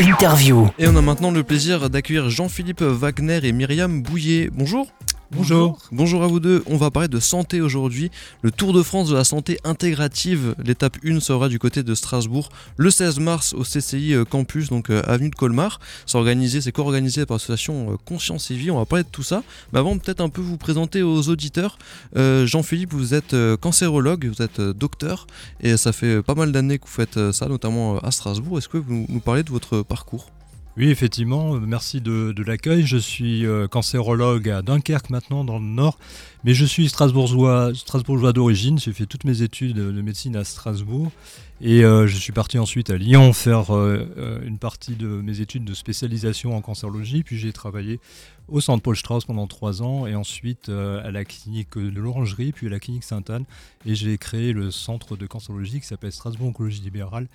Interview. Et on a maintenant le plaisir d'accueillir Jean-Philippe Wagner et Myriam Bouillet. Bonjour. Bonjour. Bonjour à vous deux. On va parler de santé aujourd'hui. Le Tour de France de la santé intégrative. L'étape 1 sera du côté de Strasbourg le 16 mars au CCI euh, Campus, donc euh, avenue de Colmar. C'est organisé, c'est co-organisé par l'association euh, Conscience et Vie. On va parler de tout ça. Mais avant, peut-être un peu vous présenter aux auditeurs. Jean-Philippe, vous êtes cancérologue, vous êtes docteur et ça fait pas mal d'années que vous faites ça, notamment à Strasbourg. Est-ce que vous nous parlez de votre parcours? Oui, effectivement, merci de, l'accueil. Je suis euh, cancérologue à Dunkerque maintenant, dans le Nord, mais je suis strasbourgeois, strasbourgeois d'origine. J'ai fait toutes mes études de médecine à Strasbourg et euh, je suis parti ensuite à Lyon faire euh, une partie de mes études de spécialisation en cancérologie. Puis j'ai travaillé au centre Paul Strauss pendant trois ans et ensuite à la clinique de l'Orangerie, puis à la clinique Sainte-Anne. Et j'ai créé le centre de cancérologie qui s'appelle Strasbourg Oncologie Libérale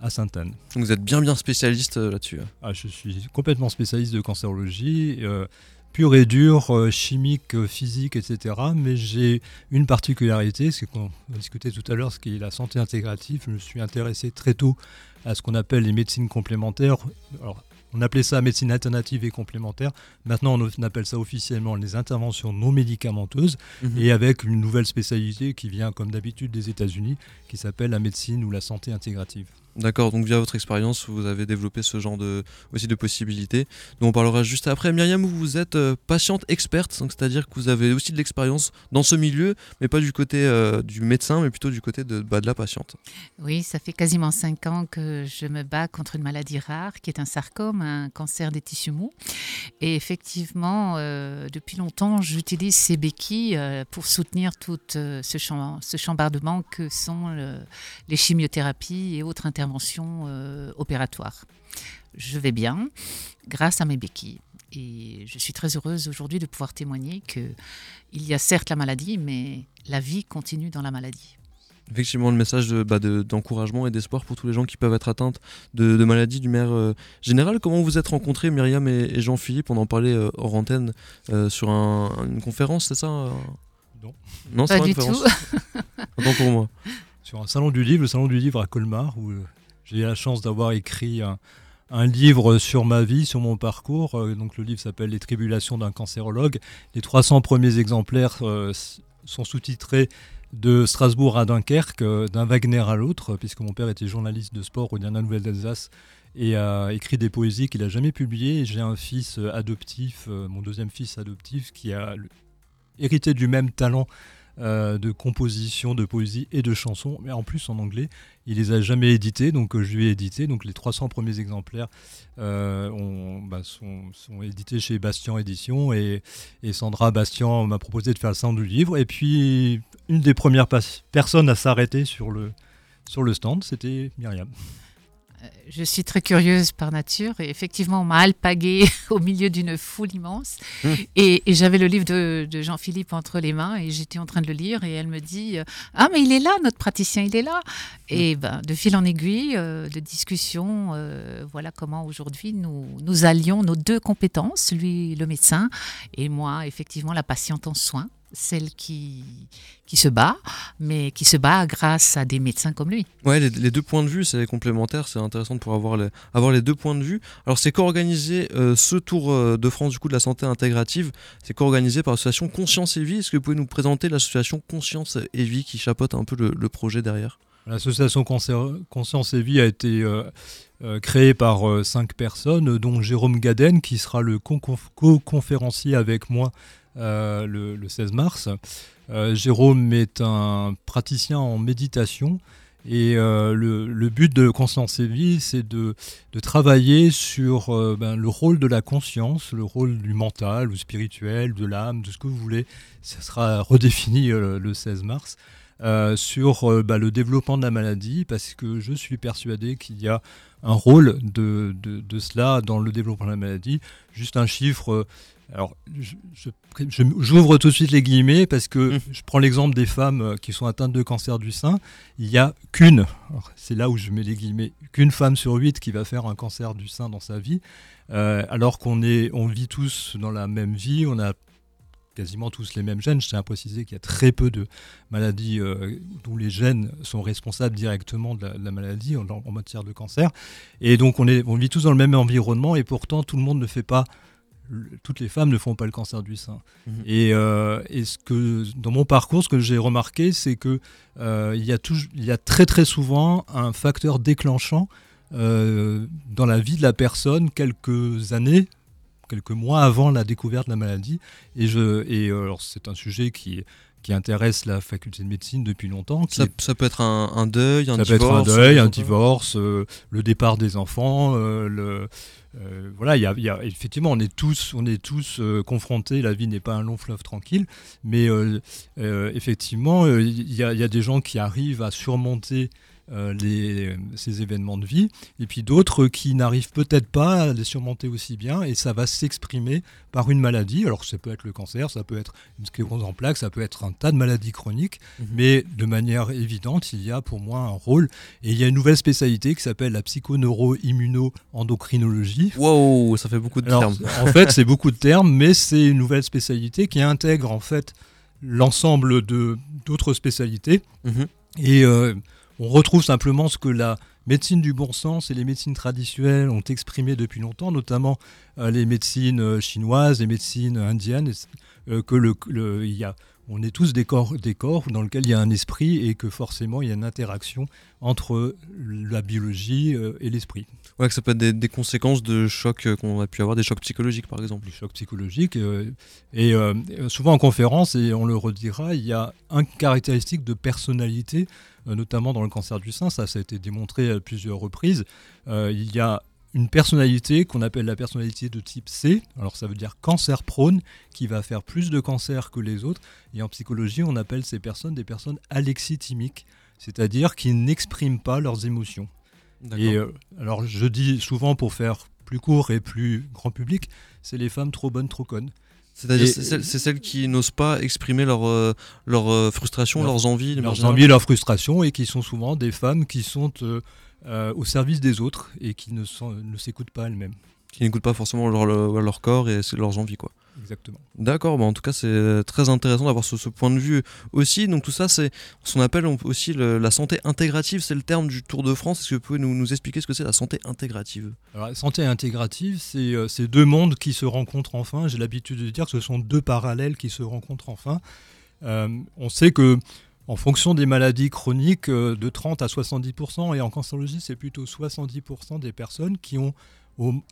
à Sainte-Anne. Vous êtes bien bien spécialiste euh, là-dessus. Hein. Ah, je suis complètement spécialiste de cancérologie, euh, pure et dure, euh, chimique, physique, etc. Mais j'ai une particularité, c'est qu'on a discuté tout à l'heure, ce qui est la santé intégrative. Je me suis intéressé très tôt à ce qu'on appelle les médecines complémentaires. Alors, on appelait ça médecine alternative et complémentaire. Maintenant, on appelle ça officiellement les interventions non médicamenteuses mhm. et avec une nouvelle spécialité qui vient, comme d'habitude, des États-Unis, qui s'appelle la médecine ou la santé intégrative. D'accord, donc via votre expérience, vous avez développé ce genre de, aussi de possibilités dont on parlera juste après. Myriam, vous êtes euh, patiente experte, c'est-à-dire que vous avez aussi de l'expérience dans ce milieu, mais pas du côté euh, du médecin, mais plutôt du côté de, bah, de la patiente. Oui, ça fait quasiment cinq ans que je me bats contre une maladie rare qui est un sarcome, un cancer des tissus mous. Et effectivement, euh, depuis longtemps, j'utilise ces béquilles pour soutenir tout ce, ce chambardement que sont les chimiothérapies et autres interventions intervention euh, opératoire. Je vais bien grâce à mes béquilles. Et je suis très heureuse aujourd'hui de pouvoir témoigner que il y a certes la maladie, mais la vie continue dans la maladie. Effectivement, le message bah, d'encouragement de, et d'espoir pour tous les gens qui peuvent être atteints de, maladies du maire euh, général. Comment vous êtes rencontrés, Myriam et, Jean-Philippe? On en parlait euh, hors antenne sur une conférence, c'est ça Non. Non, pas du tout. Attends pour moi. Sur un salon du livre, le salon du livre à Colmar, où j'ai eu la chance d'avoir écrit un, livre sur ma vie, sur mon parcours. Euh, donc le livre s'appelle Les tribulations d'un cancérologue. Les 300 premiers exemplaires euh, sont sous-titrés de Strasbourg à Dunkerque, euh, d'un Wagner à l'autre, puisque mon père était journaliste de sport au Dernier Nouvelle d'Alsace et a écrit des poésies qu'il n'a jamais publiées. J'ai un fils adoptif, mon deuxième fils adoptif, qui a hérité du même talent euh, de composition, de poésie et de chansons, mais en plus en anglais. Il les a jamais édités, donc euh, je lui ai édité. Donc les 300 premiers exemplaires euh, bah, sont, édités chez Bastien Édition et, Sandra Bastien m'a proposé de faire le stand du livre. Et puis une des premières personnes à s'arrêter sur le, sur le stand, c'était Myriam. Euh, je suis très curieuse par nature et effectivement, on m'a alpagué au milieu d'une foule immense. Mmh. Et, j'avais le livre de, Jean-Philippe entre les mains et j'étais en train de le lire et elle me dit Ah, mais il est là, notre praticien, il est là. Et mmh. ben, de fil en aiguille, euh, de discussion, euh, voilà comment aujourd'hui nous, nous allions nos deux compétences, lui le médecin et moi, effectivement, la patiente en soins celle qui, qui se bat, mais qui se bat grâce à des médecins comme lui. Ouais, les, deux points de vue, c'est complémentaire, c'est intéressant pour avoir les, avoir les deux points de vue. Alors, c'est co-organisé, euh, ce Tour euh, de France du coup de la santé intégrative, c'est co-organisé par l'association Conscience et Vie. Est-ce que vous pouvez nous présenter l'association Conscience et Vie qui chapeaute un peu le, projet derrière? L'association Conscience et Vie a été euh, créée par cinq personnes, dont Jérôme Gaden, qui sera le co-conférencier avec moi euh, le, 16 mars. Euh, Jérôme est un praticien en méditation. Et euh, le, but de Constance et Vie, c'est de, travailler sur ben, le rôle de la conscience, le rôle du mental ou spirituel, de l'âme, de ce que vous voulez. Ça sera redéfini le 16 mars. sur ben, le développement de la maladie, parce que je suis persuadé qu'il y a un rôle de, de, cela dans le développement de la maladie. Juste un chiffre, alors, j'ouvre tout de suite les guillemets parce que mmh. je prends l'exemple des femmes euh, qui sont atteintes de cancer du sein. Il n'y a qu'une, c'est là où je mets les guillemets, qu'une femme sur huit qui va faire un cancer du sein dans sa vie, euh, alors qu'on on vit tous dans la même vie, on a quasiment tous les mêmes gènes. Je tiens à préciser qu'il y a très peu de maladies euh, où les gènes sont responsables directement de la, maladie en, matière de cancer. Et donc on, est, on vit tous dans le même environnement et pourtant tout le monde ne fait pas toutes les femmes ne font pas le cancer du sein. Mhm. Et, euh, et, ce que, dans mon parcours, ce que j'ai remarqué, c'est qu'il euh, il, y a il y a très très souvent un facteur déclenchant euh, dans la vie de la personne quelques années, quelques mois avant la découverte de la maladie. Et, je, et alors c'est un sujet qui, qui intéresse la faculté de médecine depuis longtemps. Ça, ça, peut être un, un deuil, un ça divorce. Ça peut être un deuil, un divorce, le départ des enfants, le euh, voilà, y y a, effectivement, on est tous, on est tous euh, confrontés. La vie n'est pas un long fleuve tranquille, mais euh, effectivement, il y, a des gens qui arrivent à surmonter euh, les, ces événements de vie, et puis d'autres qui n'arrivent peut-être pas à les surmonter aussi bien, et ça va s'exprimer par une maladie. Alors ça peut être le cancer, ça peut être une sclérose en plaques, ça peut être un tas de maladies chroniques, mhm. mais de manière évidente, il y a pour moi un rôle, et il y a une nouvelle spécialité qui s'appelle la psychoneuro-immuno-endocrinologie. Wow, ça fait beaucoup de termes. en fait, c'est beaucoup de termes, mais c'est une nouvelle spécialité qui intègre en fait l'ensemble de d'autres spécialités. Mhm. Et euh, on retrouve simplement ce que la médecine du bon sens et les médecines traditionnelles ont exprimé depuis longtemps, notamment euh, les médecines euh, chinoises, les médecines indiennes, euh, que le, il y a, on est tous des corps, des corps dans lesquels il y a un esprit et que forcément il y a une interaction entre la biologie et l'esprit. Ouais, que ça peut être des, conséquences de chocs qu'on a pu avoir, des chocs psychologiques par exemple. Des chocs psychologiques. et souvent en conférence, et on le redira, il y a une caractéristique de personnalité notamment dans le cancer du sein, ça, ça a été démontré à plusieurs reprises. Euh, il y a une personnalité qu'on appelle la personnalité de type C, alors ça veut dire cancer prône, qui va faire plus de cancer que les autres. Et en psychologie, on appelle ces personnes des personnes alexithymiques, c'est-à-dire qui n'expriment pas leurs émotions. Et euh, alors je dis souvent pour faire plus court et plus grand public, c'est les femmes trop bonnes, trop connes. C'est-à-dire, c'est celles, qui n'osent pas exprimer leur, euh, leur euh, frustration, leurs envies. Leurs envies, leurs frustrations, et qui sont souvent des femmes qui sont euh, au service des autres et qui ne, ne s'écoutent pas elles-mêmes. Qui n'écoutent pas forcément leur, leur corps et leurs envies, quoi. Exactement. D'accord, bah en tout cas c'est très intéressant d'avoir ce, point de vue aussi. Donc tout ça c'est ce qu'on appelle aussi la santé intégrative, c'est le terme du Tour de France. Est-ce que vous pouvez nous, nous expliquer ce que c'est la santé intégrative? Alors, La santé intégrative, c'est ces deux mondes qui se rencontrent enfin. J'ai l'habitude de dire que ce sont deux parallèles qui se rencontrent enfin. Euh, on sait que en fonction des maladies chroniques, euh, de 30 à 70%, et en cancérologie, c'est plutôt 70% des personnes qui ont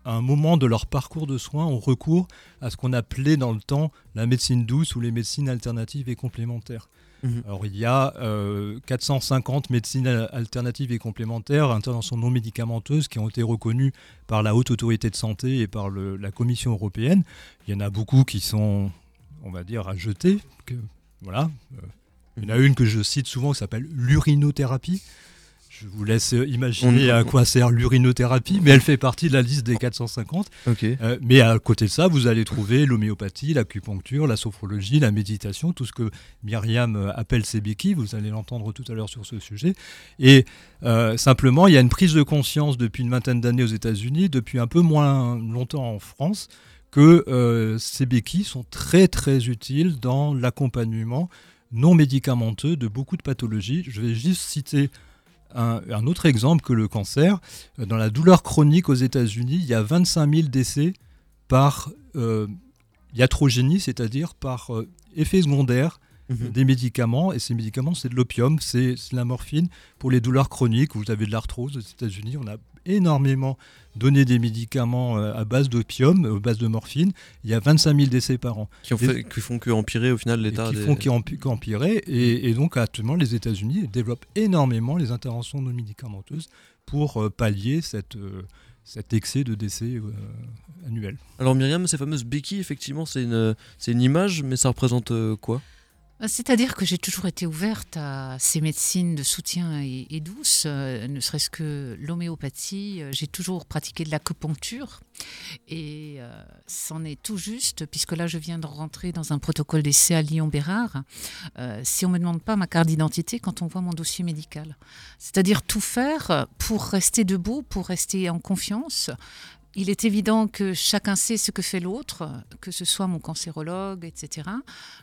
à un moment de leur parcours de soins, ont recours à ce qu'on appelait dans le temps la médecine douce ou les médecines alternatives et complémentaires. Mhm. Alors il y a 450 euh, médecines alternatives et complémentaires, interventions non médicamenteuses qui ont été reconnues par la Haute Autorité de Santé et par la Commission européenne. Il y en a beaucoup qui sont, on va dire, à jeter. Que, voilà. Euh, il y en a une que je cite souvent qui s'appelle l'urinothérapie. Je vous laisse imaginer à quoi sert l'urinothérapie, mais elle fait partie de la liste des 450. Euh, mais à côté de ça, vous allez trouver l'homéopathie, l'acupuncture, la sophrologie, la méditation, tout ce que Myriam appelle ses béquilles. Vous allez l'entendre tout à l'heure sur ce sujet. Et euh, simplement, il y a une prise de conscience depuis une vingtaine d'années aux États-Unis, depuis un peu moins longtemps en France, que euh, ces béquilles sont très très utiles dans l'accompagnement non médicamenteux de beaucoup de pathologies. Je vais juste citer un, autre exemple que le cancer. Euh, dans la douleur chronique aux États-Unis, il y a 25 000 décès par euh, iatrogénie, c'est-à-dire par euh, effet secondaire Mhm. des médicaments, et ces médicaments, c'est de l'opium, c'est la morphine. Pour les douleurs chroniques, vous avez de l'arthrose aux États-Unis, on a énormément donné des médicaments euh, à base d'opium, à base de morphine. Il y a 25 000 décès par an. Qui, ont fait, qui font qu'empirer au final l'état Qui font qu'empirer. Et, et, donc actuellement, les États-Unis développent énormément les interventions non médicamenteuses pour euh, pallier cette... Euh, cet excès de décès annuel. Alors Myriam, ces fameuses béquilles, effectivement, c'est une, une image, mais ça représente quoi? C'est-à-dire que j'ai toujours été ouverte à ces médecines de soutien et, douces, euh, ne serait-ce que l'homéopathie. Euh, j'ai toujours pratiqué de l'acupuncture et c'en est tout juste, puisque là je viens de rentrer dans un protocole d'essai à Lyon-Bérard. si on ne me demande pas ma carte d'identité quand on voit mon dossier médical, c'est-à-dire tout faire pour rester debout, pour rester en confiance, il est évident que chacun sait ce que fait l'autre, que ce soit mon cancérologue, etc.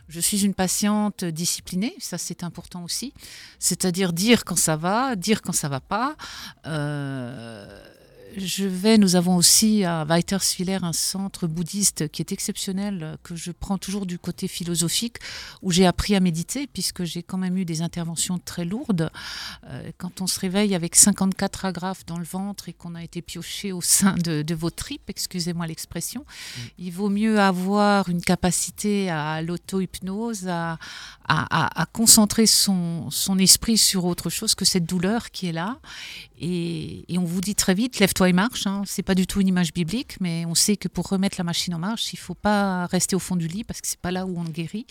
Je suis une patiente disciplinée, ça c'est important aussi. C'est-à-dire dire quand ça va, dire quand ça va pas. Euh, je vais, nous avons aussi à Weiterswiller un centre bouddhiste qui est exceptionnel, que je prends toujours du côté philosophique, où j'ai appris à méditer, puisque j'ai quand même eu des interventions très lourdes. Euh, quand on se réveille avec 54 agrafes dans le ventre et qu'on a été pioché au sein de, vos tripes, excusez-moi l'expression, mm. il vaut mieux avoir une capacité à l'auto-hypnose, à, à, concentrer son, son esprit sur autre chose que cette douleur qui est là. Et, on vous dit très vite, lève-toi et marche. Hein. C'est pas du tout une image biblique, mais on sait que pour remettre la machine en marche, il faut pas rester au fond du lit parce que c'est pas là où on guérit.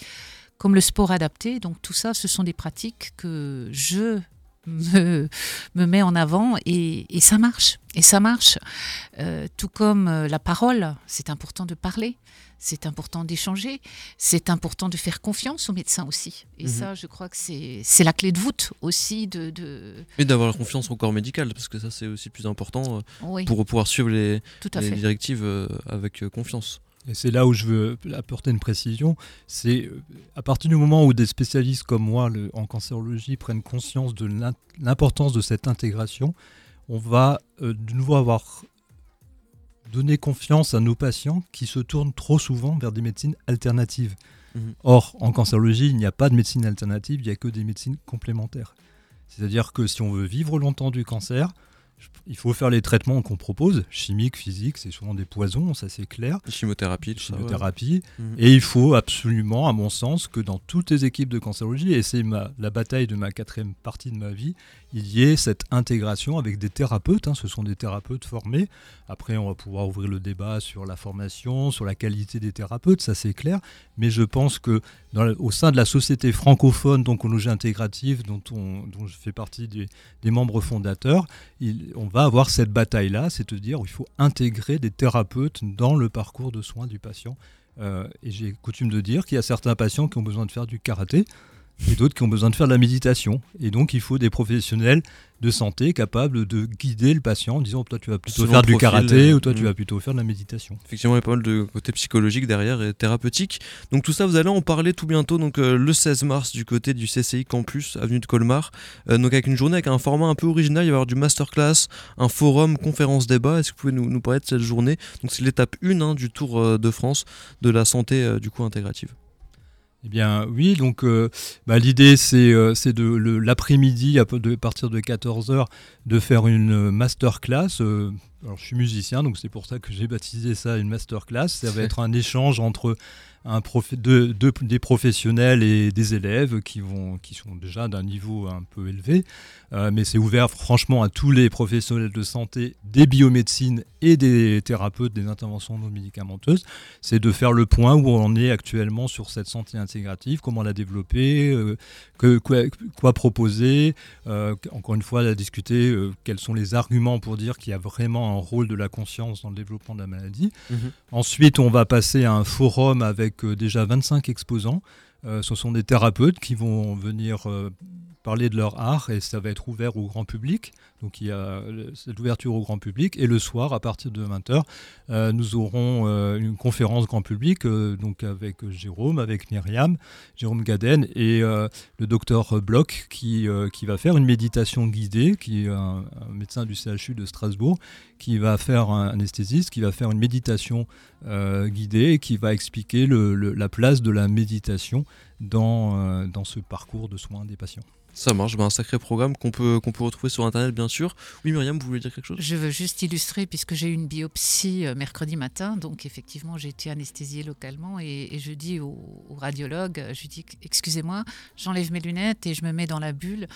Comme le sport adapté. Donc tout ça, ce sont des pratiques que je me, me mets en avant et, ça marche. Et ça marche. Euh, tout comme euh, la parole, c'est important de parler c'est important d'échanger, c'est important de faire confiance aux médecins aussi. Et mhm. ça, je crois que c'est la clé de voûte aussi de... de... Et d'avoir confiance au corps médical, parce que ça c'est aussi plus important euh, pour pouvoir suivre les, directives avec confiance. Et c'est là où je veux apporter une précision. C'est à partir du moment où des spécialistes comme moi en cancérologie prennent conscience de l'importance de cette intégration, on va de nouveau avoir donner confiance à nos patients qui se tournent trop souvent vers des médecines alternatives. Mhm. Or, en cancérologie, il n'y a pas de médecine alternative, il n'y a que des médecines complémentaires. C'est-à-dire que si on veut vivre longtemps du cancer, il faut faire les traitements qu'on propose, chimiques, physiques, c'est souvent des poisons, ça c'est clair. Chimiothérapie, Chimiothérapie. Mhm. Et il faut absolument, à mon sens, que dans toutes les équipes de cancérologie, et c'est la bataille de ma quatrième partie de ma vie, il y ait cette intégration avec des thérapeutes. Hein, ce sont des thérapeutes formés. Après, on va pouvoir ouvrir le débat sur la formation, sur la qualité des thérapeutes, ça c'est clair. Mais je pense que au sein de la société francophone d'oncologie intégrative, dont, on, dont je fais partie des, membres fondateurs, on va avoir cette bataille-là, c'est à dire il faut intégrer des thérapeutes dans le parcours de soins du patient. Euh, et j'ai coutume de dire qu'il y a certains patients qui ont besoin de faire du karaté et d'autres qui ont besoin de faire de la méditation. Et donc, il faut des professionnels de santé capables de guider le patient en disant toi, tu vas plutôt faire du karaté ou toi, tu mm. vas plutôt faire de la méditation. Effectivement, il y a pas mal de côté psychologique derrière et thérapeutique. Donc, tout ça, vous allez en parler tout bientôt, donc euh, le 16 mars, du côté du CCI Campus, avenue de Colmar. Euh, donc, avec une journée avec un format un peu original, il va y avoir du masterclass, un forum, conférence débat. Est-ce que vous pouvez nous, nous, parler de cette journée? Donc, c'est l'étape 1 hein, du Tour euh, de France de la santé du coup intégrative. Eh bien oui, donc euh, bah, l'idée c'est euh, de l'après-midi, à partir de 14h, de faire une masterclass. Euh, alors je suis musicien, donc c'est pour ça que j'ai baptisé ça une masterclass. Ça va être un échange entre un des professionnels et des élèves qui, vont, qui sont déjà d'un niveau un peu élevé. Euh, mais c'est ouvert franchement à tous les professionnels de santé, des biomédecines et des thérapeutes des interventions non médicamenteuses. C'est de faire le point où on est actuellement sur cette santé intégrative, comment la développer, euh, que, quoi, proposer. Euh, encore une fois, à discuter quels sont les arguments pour dire qu'il y a vraiment un rôle de la conscience dans le développement de la maladie. Mhm. Ensuite, on va passer à un forum avec déjà 25 exposants. ce sont des thérapeutes qui vont venir parler de leur art et ça va être ouvert au grand public. Donc il y a cette ouverture au grand public et le soir à partir de 20h, euh, nous aurons euh, une conférence grand public euh, donc avec Jérôme, avec Myriam, Jérôme Gaden et le docteur Bloch qui, qui va faire une méditation guidée, qui est un, médecin du CHU de Strasbourg, qui va faire un anesthésiste, qui va faire une méditation guidée et qui va expliquer la place de la méditation dans, dans ce parcours de soins des patients. Ça marche, ben, un sacré programme qu'on peut, qu'on peut retrouver sur Internet, bien sûr. Oui, Myriam, vous voulez dire quelque chose? Je veux juste illustrer, puisque j'ai eu une biopsie euh, mercredi matin, donc effectivement, j'ai été anesthésiée localement, et, je dis au, au, radiologue, je lui dis, excusez-moi, j'enlève mes lunettes et je me mets dans la bulle.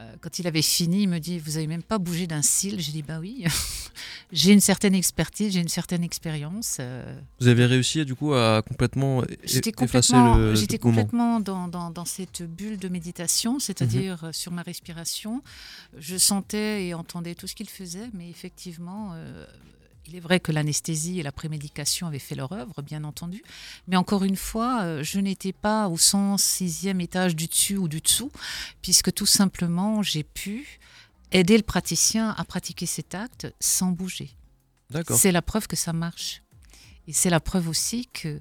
Euh, quand il avait fini, il me dit Vous n'avez même pas bougé d'un cil J'ai dit Bah oui, j'ai une certaine expertise, j'ai une certaine expérience. Euh. Vous avez réussi du coup à complètement j'étais complètement, le. J'étais complètement dans, dans, dans, cette bulle de méditation, c'est-à-dire mhm. sur ma respiration. Je sentais et entendais tout ce qu'il faisait, mais effectivement, euh, il est vrai que l'anesthésie et la prémédication avaient fait leur œuvre, bien entendu. Mais encore une fois, euh, je n'étais pas au 106e étage du dessus ou du dessous, puisque tout simplement, j'ai pu aider le praticien à pratiquer cet acte sans bouger. D'accord. C'est la preuve que ça marche. Et c'est la preuve aussi que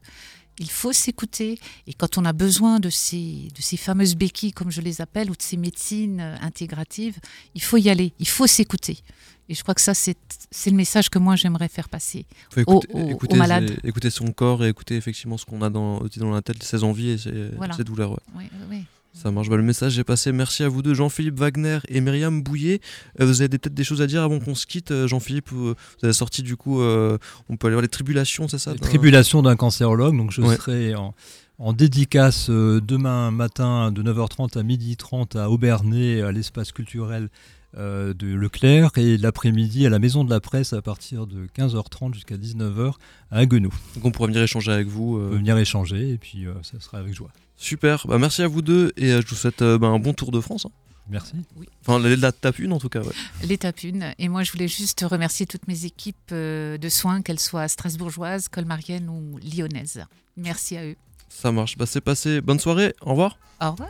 il faut s'écouter. Et quand on a besoin de ces, de ces fameuses béquilles, comme je les appelle, ou de ces médecines euh, intégratives, il faut y aller, il faut s'écouter. Et je crois que ça, c'est le message que moi, j'aimerais faire passer. Faut écouter, aux- aux écouter, malades. ses- écouter son corps et écouter effectivement ce qu'on a dans, dans la tête, ses envies et ses, Voilà. ses douleurs. ouais. Oui, oui, oui. Ça marche, bah, le message est passé. Merci à vous deux, Jean-Philippe Wagner et Myriam Bouillet. Euh, vous avez peut-être des choses à dire avant qu'on se quitte, euh, Jean-Philippe euh, Vous avez sorti du coup, euh, on peut aller voir les tribulations, c'est ça Les d'un- Tribulation d'un cancérologue. Donc je Ouais. serai en, en dédicace euh, demain matin de 9h30 à 12h30 à Aubernay, à l'espace culturel euh, de Leclerc, et l'après-midi à la Maison de la Presse à partir de 15h30 jusqu'à 19h à Haguenau. Donc on pourra venir échanger avec vous. On euh, peut venir échanger et puis euh, ça sera avec joie. Super, bah, merci à vous deux et je vous souhaite euh, bah, un bon tour de France. hein. Merci. Enfin, la, la tape une en tout cas. Ouais. L'étape 1. Et moi, je voulais juste remercier toutes mes équipes de soins, qu'elles soient strasbourgeoises, colmariennes ou lyonnaises. Merci à eux. Ça marche, bah, c'est passé. Bonne soirée, au revoir. Au revoir.